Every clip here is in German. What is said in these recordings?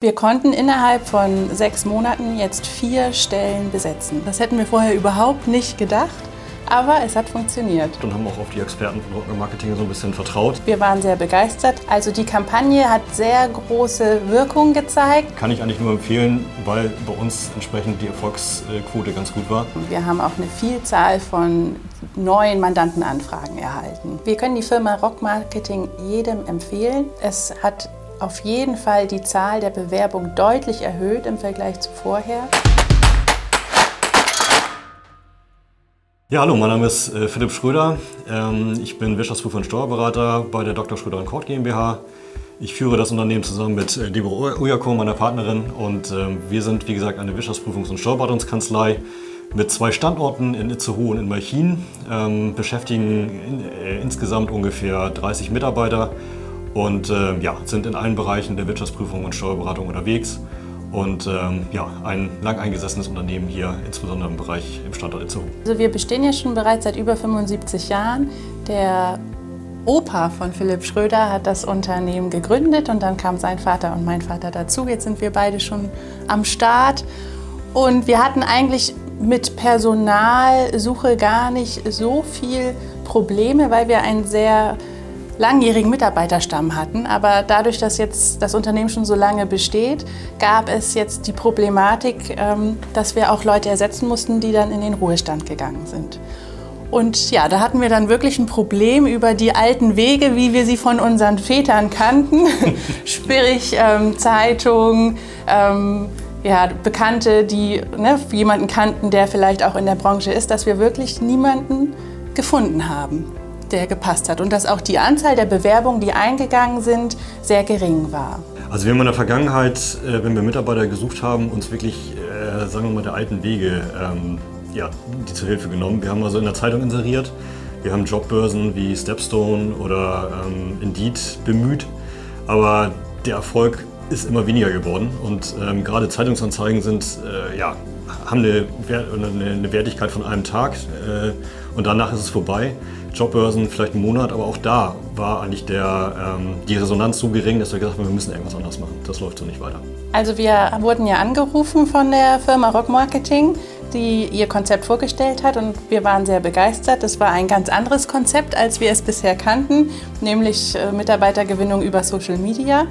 Wir konnten innerhalb von sechs Monaten jetzt vier Stellen besetzen. Das hätten wir vorher überhaupt nicht gedacht, aber es hat funktioniert. Und haben auch auf die Experten von Rocker Marketing so ein bisschen vertraut. Wir waren sehr begeistert. Also die Kampagne hat sehr große Wirkung gezeigt. Kann ich eigentlich nur empfehlen, weil bei uns entsprechend die Erfolgsquote ganz gut war. Wir haben auch eine Vielzahl von neuen Mandantenanfragen erhalten. Wir können die Firma Rock Marketing jedem empfehlen. Es hat auf jeden Fall die Zahl der Bewerbungen deutlich erhöht im Vergleich zu vorher. Ja, hallo, mein Name ist äh, Philipp Schröder. Ähm, ich bin Wirtschaftsprüfer und Steuerberater bei der Dr. Schröder Court GmbH. Ich führe das Unternehmen zusammen mit äh, Deborah Ujako, meiner Partnerin. Und ähm, wir sind, wie gesagt, eine Wirtschaftsprüfungs- und Steuerberatungskanzlei mit zwei Standorten in Itzehoe und in Malchin. Ähm, beschäftigen äh, insgesamt ungefähr 30 Mitarbeiter und äh, ja, sind in allen Bereichen der Wirtschaftsprüfung und Steuerberatung unterwegs und ähm, ja, ein lang eingesessenes Unternehmen hier, insbesondere im Bereich im Standort Itzehoe. Also wir bestehen ja schon bereits seit über 75 Jahren. Der Opa von Philipp Schröder hat das Unternehmen gegründet und dann kam sein Vater und mein Vater dazu. Jetzt sind wir beide schon am Start und wir hatten eigentlich mit Personalsuche gar nicht so viel Probleme, weil wir ein sehr langjährigen Mitarbeiterstamm hatten. Aber dadurch, dass jetzt das Unternehmen schon so lange besteht, gab es jetzt die Problematik, ähm, dass wir auch Leute ersetzen mussten, die dann in den Ruhestand gegangen sind. Und ja, da hatten wir dann wirklich ein Problem über die alten Wege, wie wir sie von unseren Vätern kannten. Sprich, ähm, Zeitung, ähm, ja, Bekannte, die ne, jemanden kannten, der vielleicht auch in der Branche ist, dass wir wirklich niemanden gefunden haben der gepasst hat und dass auch die Anzahl der Bewerbungen, die eingegangen sind, sehr gering war. Also wir haben in der Vergangenheit, äh, wenn wir Mitarbeiter gesucht haben, uns wirklich, äh, sagen wir mal, der alten Wege ähm, ja, die zur Hilfe genommen. Wir haben also in der Zeitung inseriert, wir haben Jobbörsen wie Stepstone oder ähm, Indeed bemüht, aber der Erfolg ist immer weniger geworden und ähm, gerade Zeitungsanzeigen sind, äh, ja, haben eine, Wertigkeit von einem Tag und danach ist es vorbei. Jobbörsen vielleicht einen Monat, aber auch da war eigentlich der, ähm, die Resonanz so gering, dass wir gesagt haben, wir müssen irgendwas anderes machen. Das läuft so nicht weiter. Also wir wurden ja angerufen von der Firma Rock Marketing, die ihr Konzept vorgestellt hat und wir waren sehr begeistert. Das war ein ganz anderes Konzept, als wir es bisher kannten, nämlich äh, Mitarbeitergewinnung über Social Media.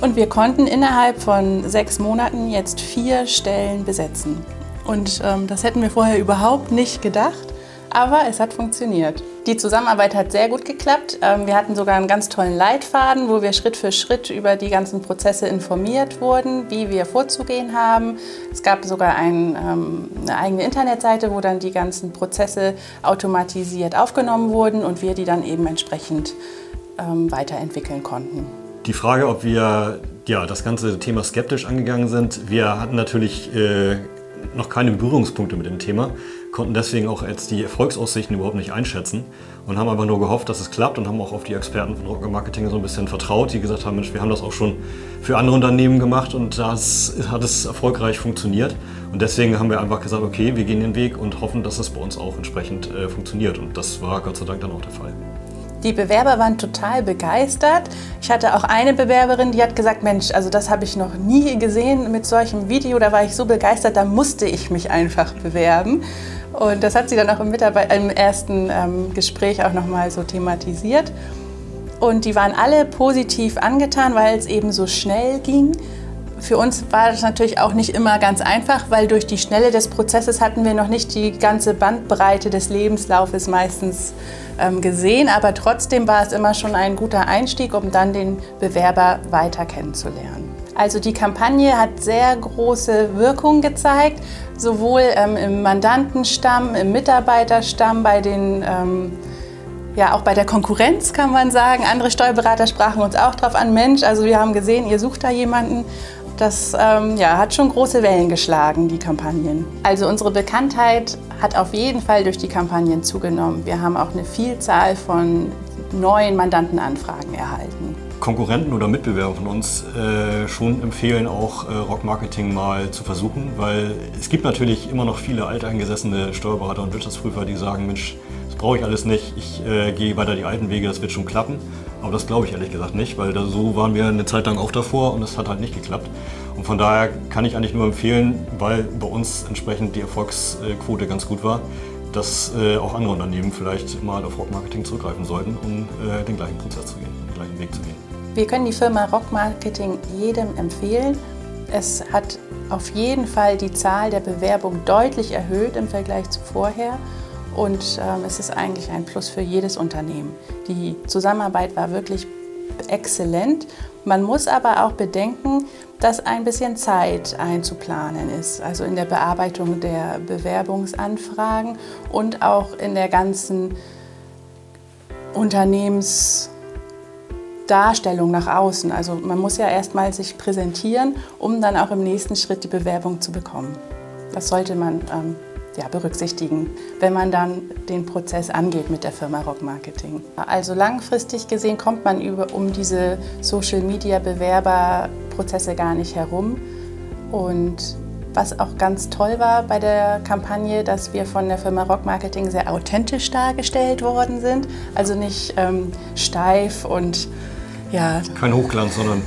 Und wir konnten innerhalb von sechs Monaten jetzt vier Stellen besetzen. Und ähm, das hätten wir vorher überhaupt nicht gedacht aber es hat funktioniert. Die Zusammenarbeit hat sehr gut geklappt. Ähm, wir hatten sogar einen ganz tollen Leitfaden, wo wir Schritt für Schritt über die ganzen Prozesse informiert wurden, wie wir vorzugehen haben. Es gab sogar ein, ähm, eine eigene Internetseite, wo dann die ganzen Prozesse automatisiert aufgenommen wurden und wir die dann eben entsprechend ähm, weiterentwickeln konnten. Die Frage, ob wir ja, das ganze Thema skeptisch angegangen sind, wir hatten natürlich äh, noch keine Berührungspunkte mit dem Thema, konnten deswegen auch jetzt die Erfolgsaussichten überhaupt nicht einschätzen und haben aber nur gehofft, dass es klappt und haben auch auf die Experten von Rocker Marketing so ein bisschen vertraut, die gesagt haben, Mensch, wir haben das auch schon für andere Unternehmen gemacht und das hat es erfolgreich funktioniert. Und deswegen haben wir einfach gesagt, okay, wir gehen den Weg und hoffen, dass es bei uns auch entsprechend äh, funktioniert. Und das war Gott sei Dank dann auch der Fall. Die Bewerber waren total begeistert. Ich hatte auch eine Bewerberin, die hat gesagt, Mensch, also das habe ich noch nie gesehen mit solchem Video. Da war ich so begeistert, da musste ich mich einfach bewerben. Und das hat sie dann auch im, Mitarbeit im ersten ähm, Gespräch auch nochmal so thematisiert. Und die waren alle positiv angetan, weil es eben so schnell ging. Für uns war das natürlich auch nicht immer ganz einfach, weil durch die Schnelle des Prozesses hatten wir noch nicht die ganze Bandbreite des Lebenslaufes meistens ähm, gesehen. Aber trotzdem war es immer schon ein guter Einstieg, um dann den Bewerber weiter kennenzulernen. Also die Kampagne hat sehr große Wirkung gezeigt, sowohl ähm, im Mandantenstamm, im Mitarbeiterstamm, bei den ähm, ja, auch bei der Konkurrenz kann man sagen. Andere Steuerberater sprachen uns auch darauf an, Mensch, also wir haben gesehen, ihr sucht da jemanden. Das ähm, ja, hat schon große Wellen geschlagen, die Kampagnen. Also unsere Bekanntheit hat auf jeden Fall durch die Kampagnen zugenommen. Wir haben auch eine Vielzahl von neuen Mandantenanfragen erhalten. Konkurrenten oder Mitbewerber von uns äh, schon empfehlen, auch äh, Rock Marketing mal zu versuchen, weil es gibt natürlich immer noch viele alteingesessene Steuerberater und Wirtschaftsprüfer, die sagen, Mensch, das brauche ich alles nicht, ich äh, gehe weiter die alten Wege, das wird schon klappen. Aber das glaube ich ehrlich gesagt nicht, weil da, so waren wir eine Zeit lang auch davor und es hat halt nicht geklappt. Und von daher kann ich eigentlich nur empfehlen, weil bei uns entsprechend die Erfolgsquote ganz gut war, dass äh, auch andere Unternehmen vielleicht mal auf Rockmarketing zurückgreifen sollten, um äh, den gleichen Prozess zu gehen, den gleichen Weg zu gehen. Wir können die Firma Rockmarketing jedem empfehlen. Es hat auf jeden Fall die Zahl der Bewerbungen deutlich erhöht im Vergleich zu vorher. Und ähm, es ist eigentlich ein Plus für jedes Unternehmen. Die Zusammenarbeit war wirklich exzellent. Man muss aber auch bedenken, dass ein bisschen Zeit einzuplanen ist, also in der Bearbeitung der Bewerbungsanfragen und auch in der ganzen Unternehmensdarstellung nach außen. Also man muss ja erstmal sich präsentieren, um dann auch im nächsten Schritt die Bewerbung zu bekommen. Das sollte man ähm, ja, berücksichtigen, wenn man dann den Prozess angeht mit der Firma Rock Marketing. Also langfristig gesehen kommt man über, um diese Social Media Bewerberprozesse gar nicht herum. Und was auch ganz toll war bei der Kampagne, dass wir von der Firma Rock Marketing sehr authentisch dargestellt worden sind. Also nicht ähm, steif und ja. Kein Hochglanz, sondern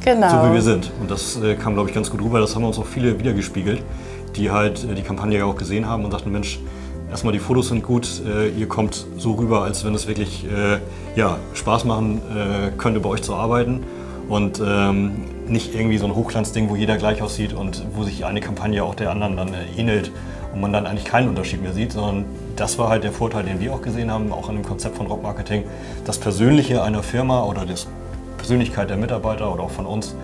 genau. so wie wir sind. Und das äh, kam, glaube ich, ganz gut rüber. Das haben uns auch viele wiedergespiegelt die halt äh, die Kampagne ja auch gesehen haben und sagten, Mensch, erstmal die Fotos sind gut, äh, ihr kommt so rüber, als wenn es wirklich äh, ja, Spaß machen äh, könnte, bei euch zu arbeiten. Und ähm, nicht irgendwie so ein Hochglanzding, wo jeder gleich aussieht und wo sich eine Kampagne auch der anderen dann äh, ähnelt und man dann eigentlich keinen Unterschied mehr sieht, sondern das war halt der Vorteil, den wir auch gesehen haben, auch an dem Konzept von Rock Marketing. Das Persönliche einer Firma oder die Persönlichkeit der Mitarbeiter oder auch von uns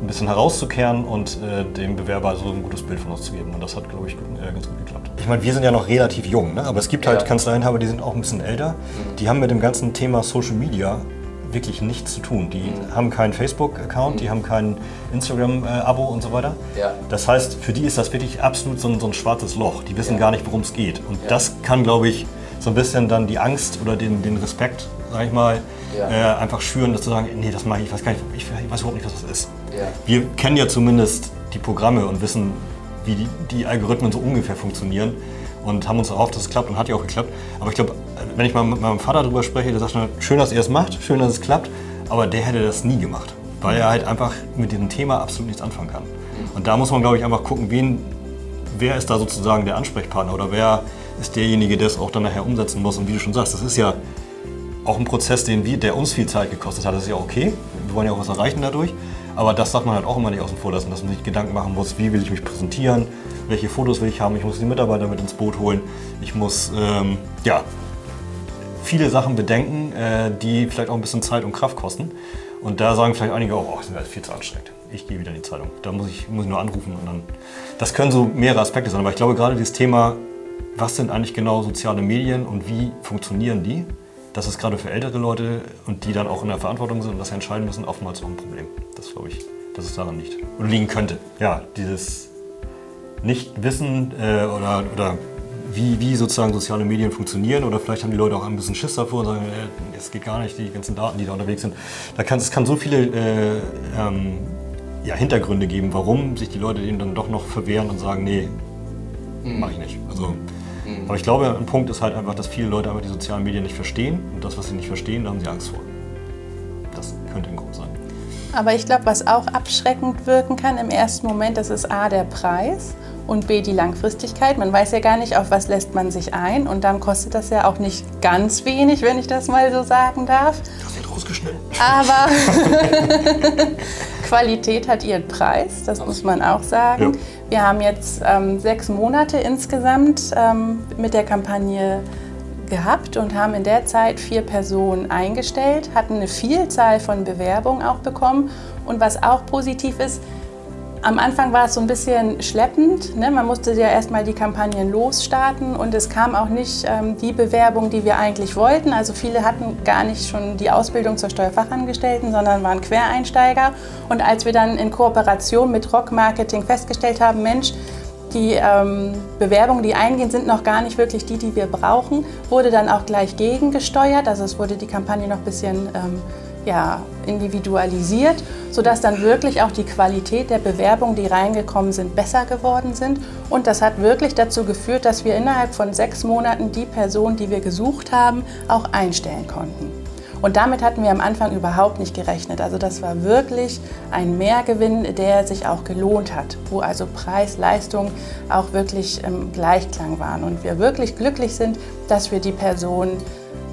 ein bisschen herauszukehren und äh, dem Bewerber so ein gutes Bild von uns zu geben. Und das hat, glaube ich, äh, ganz gut geklappt. Ich meine, wir sind ja noch relativ jung, ne? aber es gibt halt ja. Kanzleienhaber, die sind auch ein bisschen älter. Mhm. Die haben mit dem ganzen Thema Social Media wirklich nichts zu tun. Die mhm. haben keinen Facebook-Account, mhm. die haben kein Instagram-Abo und so weiter. Ja. Das heißt, für die ist das wirklich absolut so ein, so ein schwarzes Loch. Die wissen ja. gar nicht, worum es geht. Und das kann, glaube ich, so ein bisschen dann die Angst oder den, den Respekt, sag ich mal, äh, einfach schüren, dass zu sagen, nee, das mache ich, ich weiß gar nicht, ich weiß überhaupt nicht, was das ist. Ja. Wir kennen ja zumindest die Programme und wissen, wie die, die, Algorithmen so ungefähr funktionieren und haben uns erhofft, dass es klappt und hat ja auch geklappt. Aber ich glaube, wenn ich mal mit meinem Vater darüber spreche, der sagt schon, schön, dass ihr es macht, schön, dass es klappt, aber der hätte das nie gemacht, weil er halt einfach mit diesem Thema absolut nichts anfangen kann. Und da muss man, glaube ich, einfach gucken, wen, wer ist da sozusagen der Ansprechpartner oder wer ist derjenige, der es auch dann nachher umsetzen muss. Und wie du schon sagst, das ist ja auch ein Prozess, den wir, der uns viel Zeit gekostet hat. Das ist ja okay. Wir wollen ja auch was erreichen dadurch. Aber das darf man halt auch immer nicht außen vor lassen, dass man sich Gedanken machen muss, wie will ich mich präsentieren, welche Fotos will ich haben, ich muss die Mitarbeiter mit ins Boot holen, ich muss ähm, ja, viele Sachen bedenken, äh, die vielleicht auch ein bisschen Zeit und Kraft kosten. Und da sagen vielleicht einige auch, oh, das ist viel zu anstrengend. Ich gehe wieder in die Zeitung. Da muss ich, muss ich nur anrufen und dann. Das können so mehrere Aspekte sein. Aber ich glaube gerade dieses Thema, was sind eigentlich genau soziale Medien und wie funktionieren die? Das ist gerade für ältere Leute und die dann auch in der Verantwortung sind und das entscheiden müssen, oftmals auch ein Problem. Das glaube ich, dass es daran liegt. Oder liegen könnte. Ja, dieses Nicht-Wissen äh, oder, oder wie, wie sozusagen soziale Medien funktionieren oder vielleicht haben die Leute auch ein bisschen Schiss davor und sagen, äh, es geht gar nicht, die ganzen Daten, die da unterwegs sind. Da kann, es kann so viele äh, ähm, ja, Hintergründe geben, warum sich die Leute dem dann doch noch verwehren und sagen, nee, mhm. mache ich nicht. Also Mhm. Aber ich glaube, ein Punkt ist halt einfach, dass viele Leute einfach die sozialen Medien nicht verstehen. Und das, was sie nicht verstehen, da haben sie Angst vor. Das könnte ein Grund sein. Aber ich glaube, was auch abschreckend wirken kann im ersten Moment, das ist A, der Preis und B, die Langfristigkeit. Man weiß ja gar nicht, auf was lässt man sich ein. Und dann kostet das ja auch nicht ganz wenig, wenn ich das mal so sagen darf. Das wird rausgeschnitten. Aber Qualität hat ihren Preis, das muss man auch sagen. Ja. Wir haben jetzt ähm, sechs Monate insgesamt ähm, mit der Kampagne gehabt und haben in der Zeit vier Personen eingestellt, hatten eine Vielzahl von Bewerbungen auch bekommen. Und was auch positiv ist, am Anfang war es so ein bisschen schleppend. Ne? Man musste ja erstmal die Kampagnen losstarten und es kam auch nicht ähm, die Bewerbung, die wir eigentlich wollten. Also viele hatten gar nicht schon die Ausbildung zur Steuerfachangestellten, sondern waren Quereinsteiger. Und als wir dann in Kooperation mit Rock Marketing festgestellt haben, Mensch, die ähm, Bewerbungen, die eingehen, sind noch gar nicht wirklich die, die wir brauchen, wurde dann auch gleich gegengesteuert. Also es wurde die Kampagne noch ein bisschen ähm, ja, individualisiert, sodass dann wirklich auch die Qualität der Bewerbungen, die reingekommen sind, besser geworden sind. Und das hat wirklich dazu geführt, dass wir innerhalb von sechs Monaten die Person, die wir gesucht haben, auch einstellen konnten. Und damit hatten wir am Anfang überhaupt nicht gerechnet. Also das war wirklich ein Mehrgewinn, der sich auch gelohnt hat, wo also Preis, Leistung auch wirklich im Gleichklang waren. Und wir wirklich glücklich sind, dass wir die Person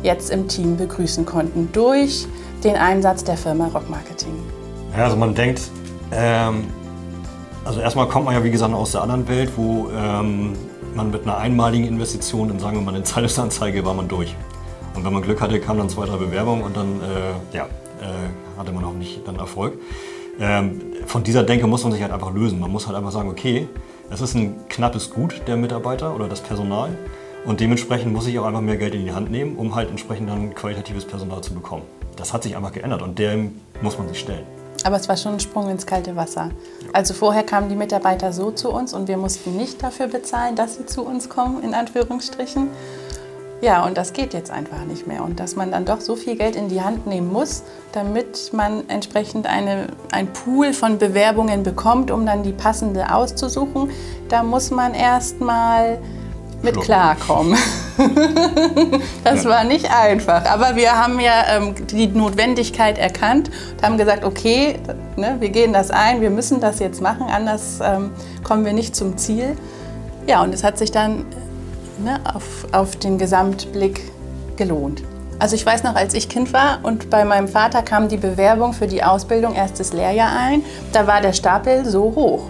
jetzt im Team begrüßen konnten durch den Einsatz der Firma Rock Marketing. Ja, also man denkt, ähm, also erstmal kommt man ja wie gesagt aus der anderen Welt, wo ähm, man mit einer einmaligen Investition in, sagen wir mal, eine Zeitungsanzeige war man durch. Und wenn man Glück hatte, kamen dann zwei, drei Bewerbungen und dann äh, ja, äh, hatte man auch nicht dann Erfolg. Ähm, von dieser Denke muss man sich halt einfach lösen. Man muss halt einfach sagen, okay, es ist ein knappes Gut der Mitarbeiter oder das Personal. Und dementsprechend muss ich auch einfach mehr Geld in die Hand nehmen, um halt entsprechend dann qualitatives Personal zu bekommen. Das hat sich einfach geändert und dem muss man sich stellen. Aber es war schon ein Sprung ins kalte Wasser. Also vorher kamen die Mitarbeiter so zu uns und wir mussten nicht dafür bezahlen, dass sie zu uns kommen, in Anführungsstrichen. Ja, und das geht jetzt einfach nicht mehr. Und dass man dann doch so viel Geld in die Hand nehmen muss, damit man entsprechend eine, ein Pool von Bewerbungen bekommt, um dann die passende auszusuchen, da muss man erst mal mit klarkommen. das war nicht einfach. Aber wir haben ja ähm, die Notwendigkeit erkannt und haben gesagt, okay, ne, wir gehen das ein, wir müssen das jetzt machen, anders ähm, kommen wir nicht zum Ziel. Ja, und es hat sich dann ne, auf, auf den Gesamtblick gelohnt. Also ich weiß noch, als ich Kind war und bei meinem Vater kam die Bewerbung für die Ausbildung erstes Lehrjahr ein, da war der Stapel so hoch.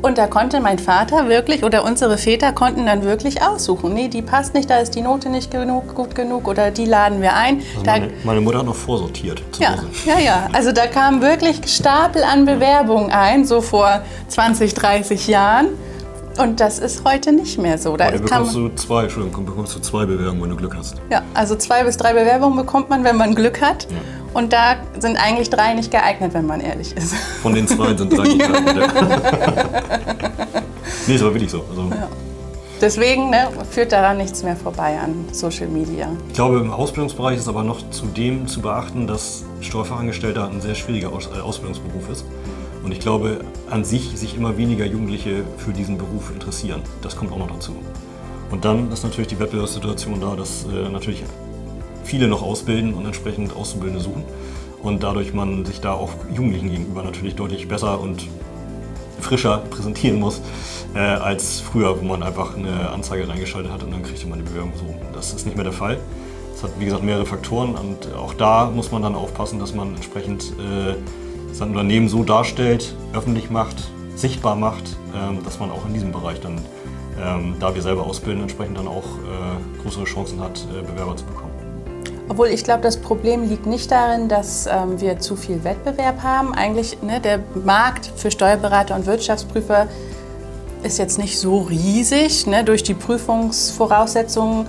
Und da konnte mein Vater wirklich oder unsere Väter konnten dann wirklich aussuchen. Nee, die passt nicht, da ist die Note nicht genug, gut genug oder die laden wir ein. Also meine, meine, Mutter hat noch vorsortiert. ja, Hause. ja, ja. Also da kamen wirklich Stapel an Bewerbungen ein, so vor 20, 30 Jahren. Und das ist heute nicht mehr so. Da bekommst du zwei, Entschuldigung, bekommst du zwei Bewerbungen, wenn du Glück hast. Ja, also zwei bis drei Bewerbungen bekommt man, wenn man Glück hat. Ja. Und da sind eigentlich drei nicht geeignet, wenn man ehrlich ist. Von den zwei sind drei nicht geeignet. nee, ist aber wirklich so. Also ja. Deswegen ne, führt daran nichts mehr vorbei an Social Media. Ich glaube, im Ausbildungsbereich ist aber noch zudem zu beachten, dass Steuerfachangestellter ein sehr schwieriger äh, Ausbildungsberuf ist. Und ich glaube, an sich sich immer weniger Jugendliche für diesen Beruf interessieren. Das kommt auch noch dazu. Und dann ist natürlich die Wettbewerbssituation da, dass äh, natürlich viele noch ausbilden und entsprechend Auszubildende suchen. Und dadurch man sich da auch Jugendlichen gegenüber natürlich deutlich besser und frischer präsentieren muss, äh, als früher, wo man einfach eine Anzeige reingeschaltet hat und dann kriegte man die Bewerbung so. Das ist nicht mehr der Fall. Es hat, wie gesagt, mehrere Faktoren und auch da muss man dann aufpassen, dass man entsprechend äh, sein Unternehmen so darstellt, öffentlich macht, sichtbar macht, ähm, dass man auch in diesem Bereich dann, ähm, da wir selber ausbilden, entsprechend dann auch äh, größere Chancen hat, äh, Bewerber zu bekommen. Obwohl ich glaube, das Problem liegt nicht darin, dass ähm, wir zu viel Wettbewerb haben. Eigentlich, ne, der Markt für Steuerberater und Wirtschaftsprüfer ist jetzt nicht so riesig. Ne? Durch die Prüfungsvoraussetzungen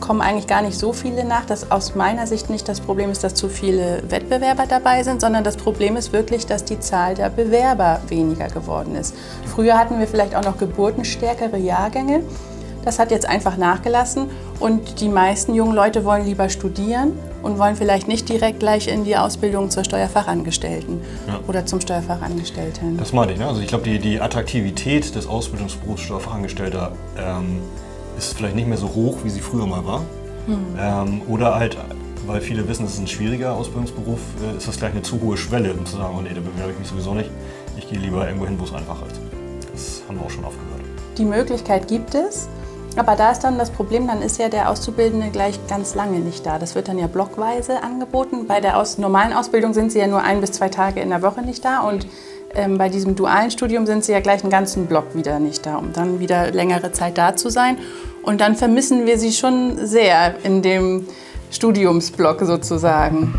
kommen eigentlich gar nicht so viele nach. Das aus meiner Sicht nicht das Problem ist, dass zu viele Wettbewerber dabei sind, sondern das Problem ist wirklich, dass die Zahl der Bewerber weniger geworden ist. Früher hatten wir vielleicht auch noch geburtenstärkere Jahrgänge. Das hat jetzt einfach nachgelassen und die meisten jungen Leute wollen lieber studieren und wollen vielleicht nicht direkt gleich in die Ausbildung zur Steuerfachangestellten ja. oder zum Steuerfachangestellten. Das meine ich. Ne? Also ich glaube, die, die Attraktivität des Ausbildungsberufs Steuerfachangestellter ähm, ist vielleicht nicht mehr so hoch, wie sie früher mal war. Hm. Ähm, oder halt, weil viele wissen, es ist ein schwieriger Ausbildungsberuf, äh, ist das gleich eine zu hohe Schwelle, um zu sagen, oh nee, da bewerbe ich mich sowieso nicht. Ich gehe lieber irgendwo hin, wo es einfacher ist. Das haben wir auch schon aufgehört. Die Möglichkeit gibt es. Aber da ist dann das Problem, dann ist ja der Auszubildende gleich ganz lange nicht da. Das wird dann ja blockweise angeboten. Bei der aus normalen Ausbildung sind sie ja nur ein bis zwei Tage in der Woche nicht da und ähm, bei diesem dualen Studium sind sie ja gleich einen ganzen Block wieder nicht da, um dann wieder längere Zeit da zu sein. Und dann vermissen wir sie schon sehr in dem Studiumsblock sozusagen.